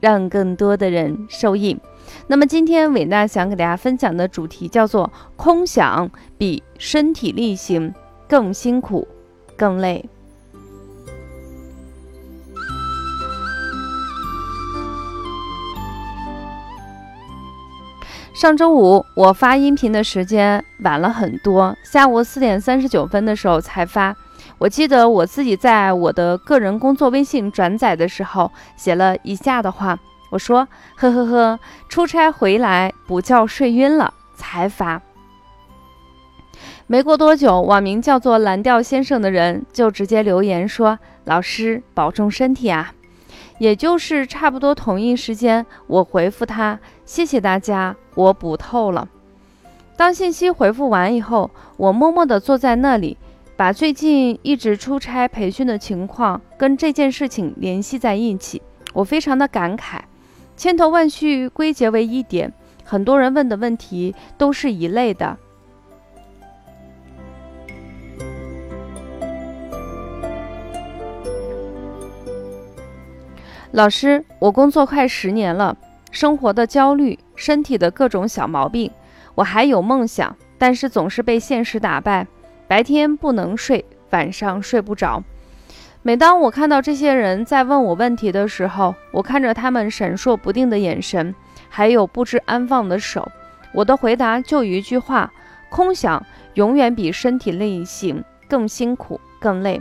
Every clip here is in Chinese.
让更多的人受益。那么今天伟娜想给大家分享的主题叫做“空想比身体力行更辛苦、更累”。上周五我发音频的时间晚了很多，下午四点三十九分的时候才发。我记得我自己在我的个人工作微信转载的时候写了以下的话，我说：“呵呵呵，出差回来补觉睡晕了才发。”没过多久，网名叫做“蓝调先生”的人就直接留言说：“老师保重身体啊！”也就是差不多同一时间，我回复他：“谢谢大家，我补透了。”当信息回复完以后，我默默地坐在那里。把最近一直出差培训的情况跟这件事情联系在一起，我非常的感慨，千头万绪归结为一点，很多人问的问题都是一类的。老师，我工作快十年了，生活的焦虑，身体的各种小毛病，我还有梦想，但是总是被现实打败。白天不能睡，晚上睡不着。每当我看到这些人在问我问题的时候，我看着他们闪烁不定的眼神，还有不知安放的手，我的回答就一句话：空想永远比身体力行更辛苦、更累。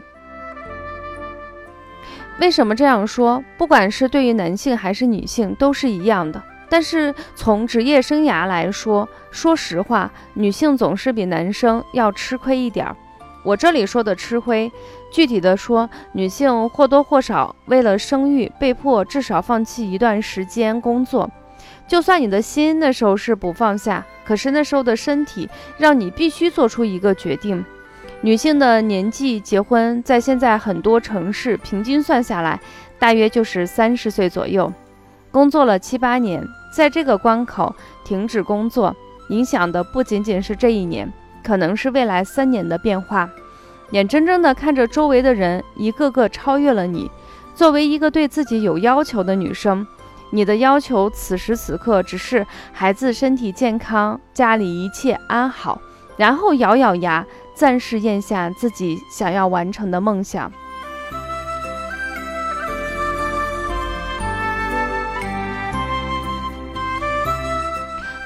为什么这样说？不管是对于男性还是女性，都是一样的。但是从职业生涯来说，说实话，女性总是比男生要吃亏一点儿。我这里说的吃亏，具体的说，女性或多或少为了生育，被迫至少放弃一段时间工作。就算你的心那时候是不放下，可是那时候的身体让你必须做出一个决定。女性的年纪结婚，在现在很多城市平均算下来，大约就是三十岁左右。工作了七八年，在这个关口停止工作，影响的不仅仅是这一年，可能是未来三年的变化。眼睁睁地看着周围的人一个个超越了你，作为一个对自己有要求的女生，你的要求此时此刻只是孩子身体健康，家里一切安好，然后咬咬牙，暂时咽下自己想要完成的梦想。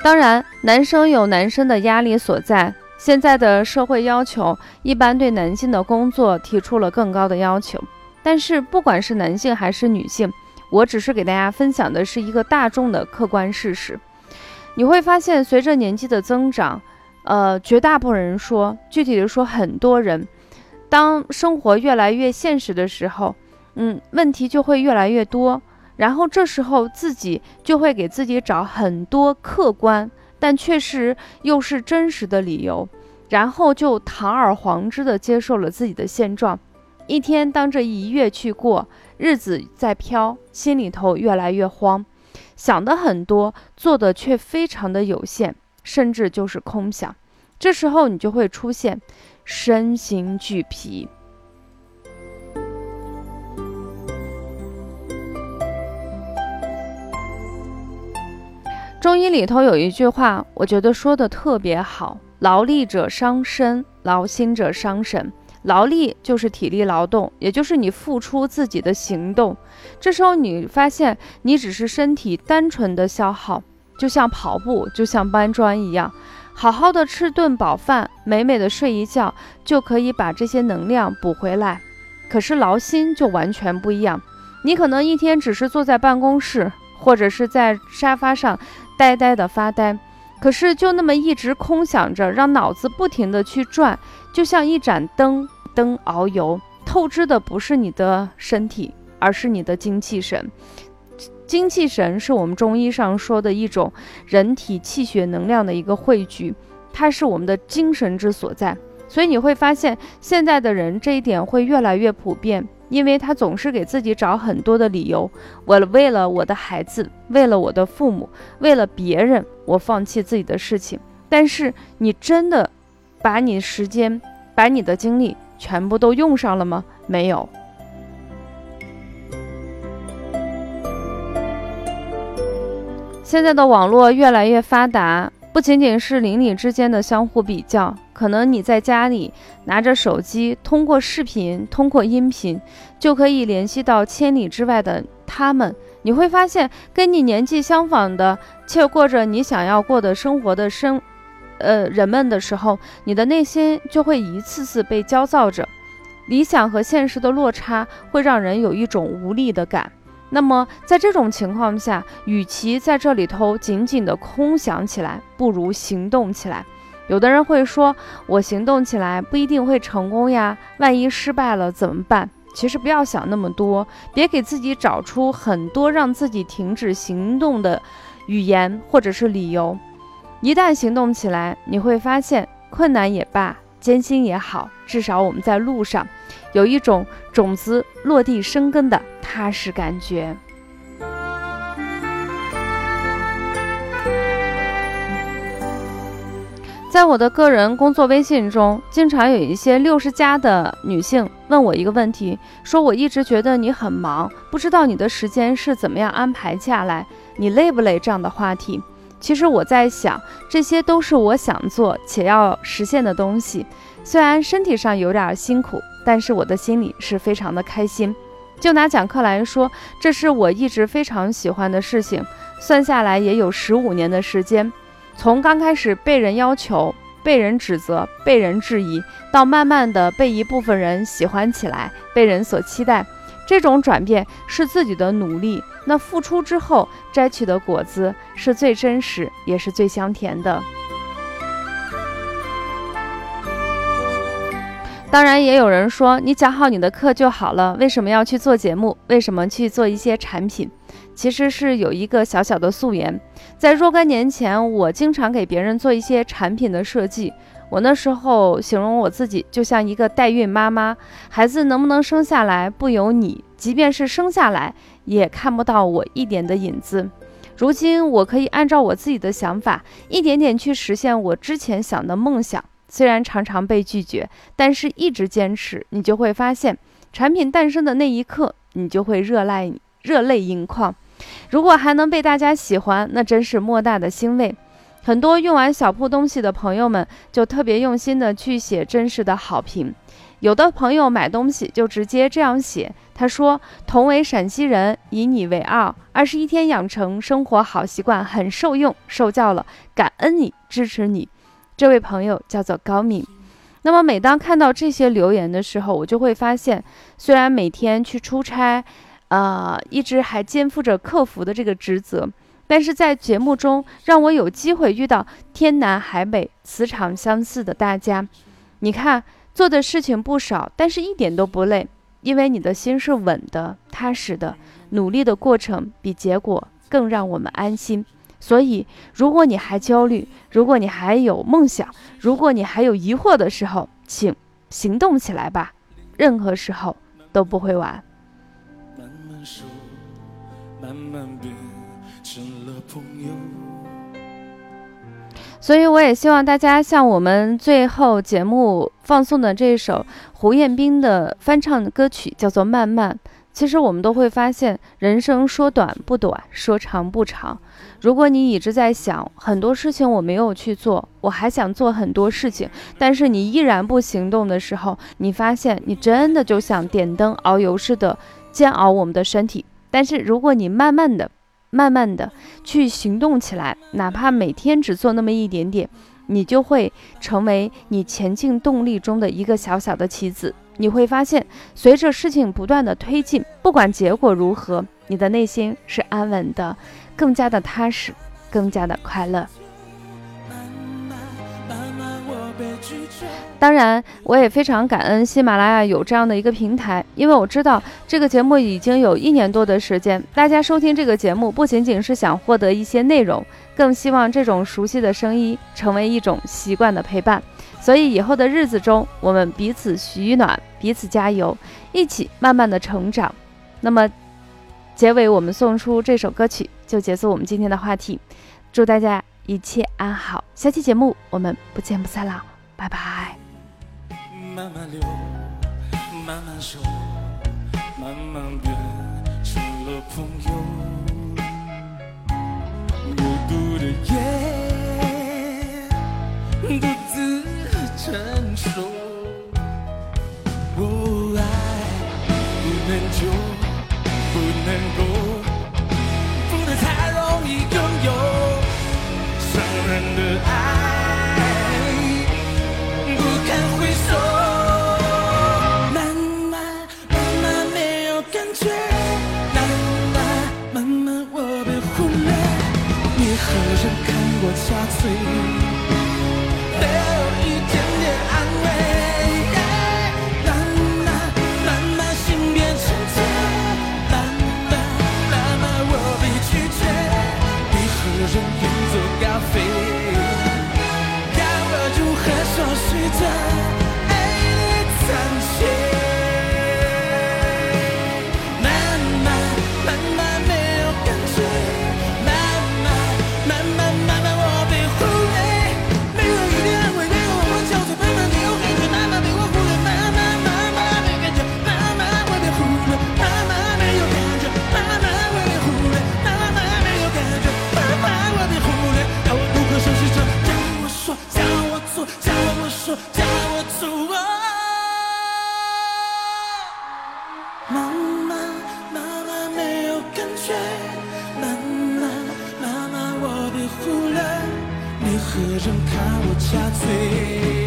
当然，男生有男生的压力所在。现在的社会要求一般对男性的工作提出了更高的要求。但是，不管是男性还是女性，我只是给大家分享的是一个大众的客观事实。你会发现，随着年纪的增长，呃，绝大部分人说，具体的说，很多人，当生活越来越现实的时候，嗯，问题就会越来越多。然后这时候自己就会给自己找很多客观但确实又是真实的理由，然后就堂而皇之的接受了自己的现状。一天当着一月去过，日子在飘，心里头越来越慌，想的很多，做的却非常的有限，甚至就是空想。这时候你就会出现身心俱疲。中医里头有一句话，我觉得说的特别好：劳力者伤身，劳心者伤神。劳力就是体力劳动，也就是你付出自己的行动。这时候你发现，你只是身体单纯的消耗，就像跑步，就像搬砖一样。好好的吃顿饱饭，美美的睡一觉，就可以把这些能量补回来。可是劳心就完全不一样，你可能一天只是坐在办公室，或者是在沙发上。呆呆的发呆，可是就那么一直空想着，让脑子不停的去转，就像一盏灯，灯遨游，透支的不是你的身体，而是你的精气神。精气神是我们中医上说的一种人体气血能量的一个汇聚，它是我们的精神之所在。所以你会发现，现在的人这一点会越来越普遍，因为他总是给自己找很多的理由。我为了我的孩子，为了我的父母，为了别人，我放弃自己的事情。但是你真的把你时间、把你的精力全部都用上了吗？没有。现在的网络越来越发达，不仅仅是邻里之间的相互比较，可能你在家里拿着手机，通过视频、通过音频，就可以联系到千里之外的他们。你会发现，跟你年纪相仿的，却过着你想要过的生活的生，呃，人们的时候，你的内心就会一次次被焦躁着。理想和现实的落差，会让人有一种无力的感。那么，在这种情况下，与其在这里头紧紧的空想起来，不如行动起来。有的人会说，我行动起来不一定会成功呀，万一失败了怎么办？其实不要想那么多，别给自己找出很多让自己停止行动的语言或者是理由。一旦行动起来，你会发现，困难也罢，艰辛也好，至少我们在路上。有一种种子落地生根的踏实感觉。在我的个人工作微信中，经常有一些六十加的女性问我一个问题，说我一直觉得你很忙，不知道你的时间是怎么样安排下来，你累不累？这样的话题，其实我在想，这些都是我想做且要实现的东西，虽然身体上有点辛苦。但是我的心里是非常的开心。就拿讲课来说，这是我一直非常喜欢的事情。算下来也有十五年的时间，从刚开始被人要求、被人指责、被人质疑，到慢慢的被一部分人喜欢起来，被人所期待，这种转变是自己的努力。那付出之后摘取的果子是最真实，也是最香甜的。当然，也有人说你讲好你的课就好了，为什么要去做节目？为什么去做一些产品？其实是有一个小小的溯源，在若干年前，我经常给别人做一些产品的设计。我那时候形容我自己就像一个代孕妈妈，孩子能不能生下来不由你，即便是生下来，也看不到我一点的影子。如今，我可以按照我自己的想法，一点点去实现我之前想的梦想。虽然常常被拒绝，但是一直坚持，你就会发现，产品诞生的那一刻，你就会热泪热泪盈眶。如果还能被大家喜欢，那真是莫大的欣慰。很多用完小铺东西的朋友们，就特别用心的去写真实的好评。有的朋友买东西就直接这样写，他说：“同为陕西人，以你为傲，二十一天养成生活好习惯，很受用，受教了，感恩你，支持你。”这位朋友叫做高敏。那么每当看到这些留言的时候，我就会发现，虽然每天去出差，呃，一直还肩负着客服的这个职责，但是在节目中让我有机会遇到天南海北、磁场相似的大家。你看，做的事情不少，但是一点都不累，因为你的心是稳的、踏实的，努力的过程比结果更让我们安心。所以，如果你还焦虑，如果你还有梦想，如果你还有疑惑的时候，请行动起来吧，任何时候都不会晚。慢慢慢慢变成了朋友。所以，我也希望大家像我们最后节目放送的这首胡彦斌的翻唱歌曲，叫做《慢慢》。其实我们都会发现，人生说短不短，说长不长。如果你一直在想很多事情我没有去做，我还想做很多事情，但是你依然不行动的时候，你发现你真的就像点灯熬油似的煎熬我们的身体。但是如果你慢慢的、慢慢的去行动起来，哪怕每天只做那么一点点，你就会成为你前进动力中的一个小小的棋子。你会发现，随着事情不断的推进，不管结果如何，你的内心是安稳的，更加的踏实，更加的快乐。当然，我也非常感恩喜马拉雅有这样的一个平台，因为我知道这个节目已经有一年多的时间，大家收听这个节目不仅仅是想获得一些内容，更希望这种熟悉的声音成为一种习惯的陪伴。所以以后的日子中，我们彼此取暖，彼此加油，一起慢慢的成长。那么，结尾我们送出这首歌曲，就结束我们今天的话题。祝大家一切安好，下期节目我们不见不散了，拜拜。慢慢流，慢慢说，慢慢变成了朋友。孤独的夜，成熟。个人看我憔悴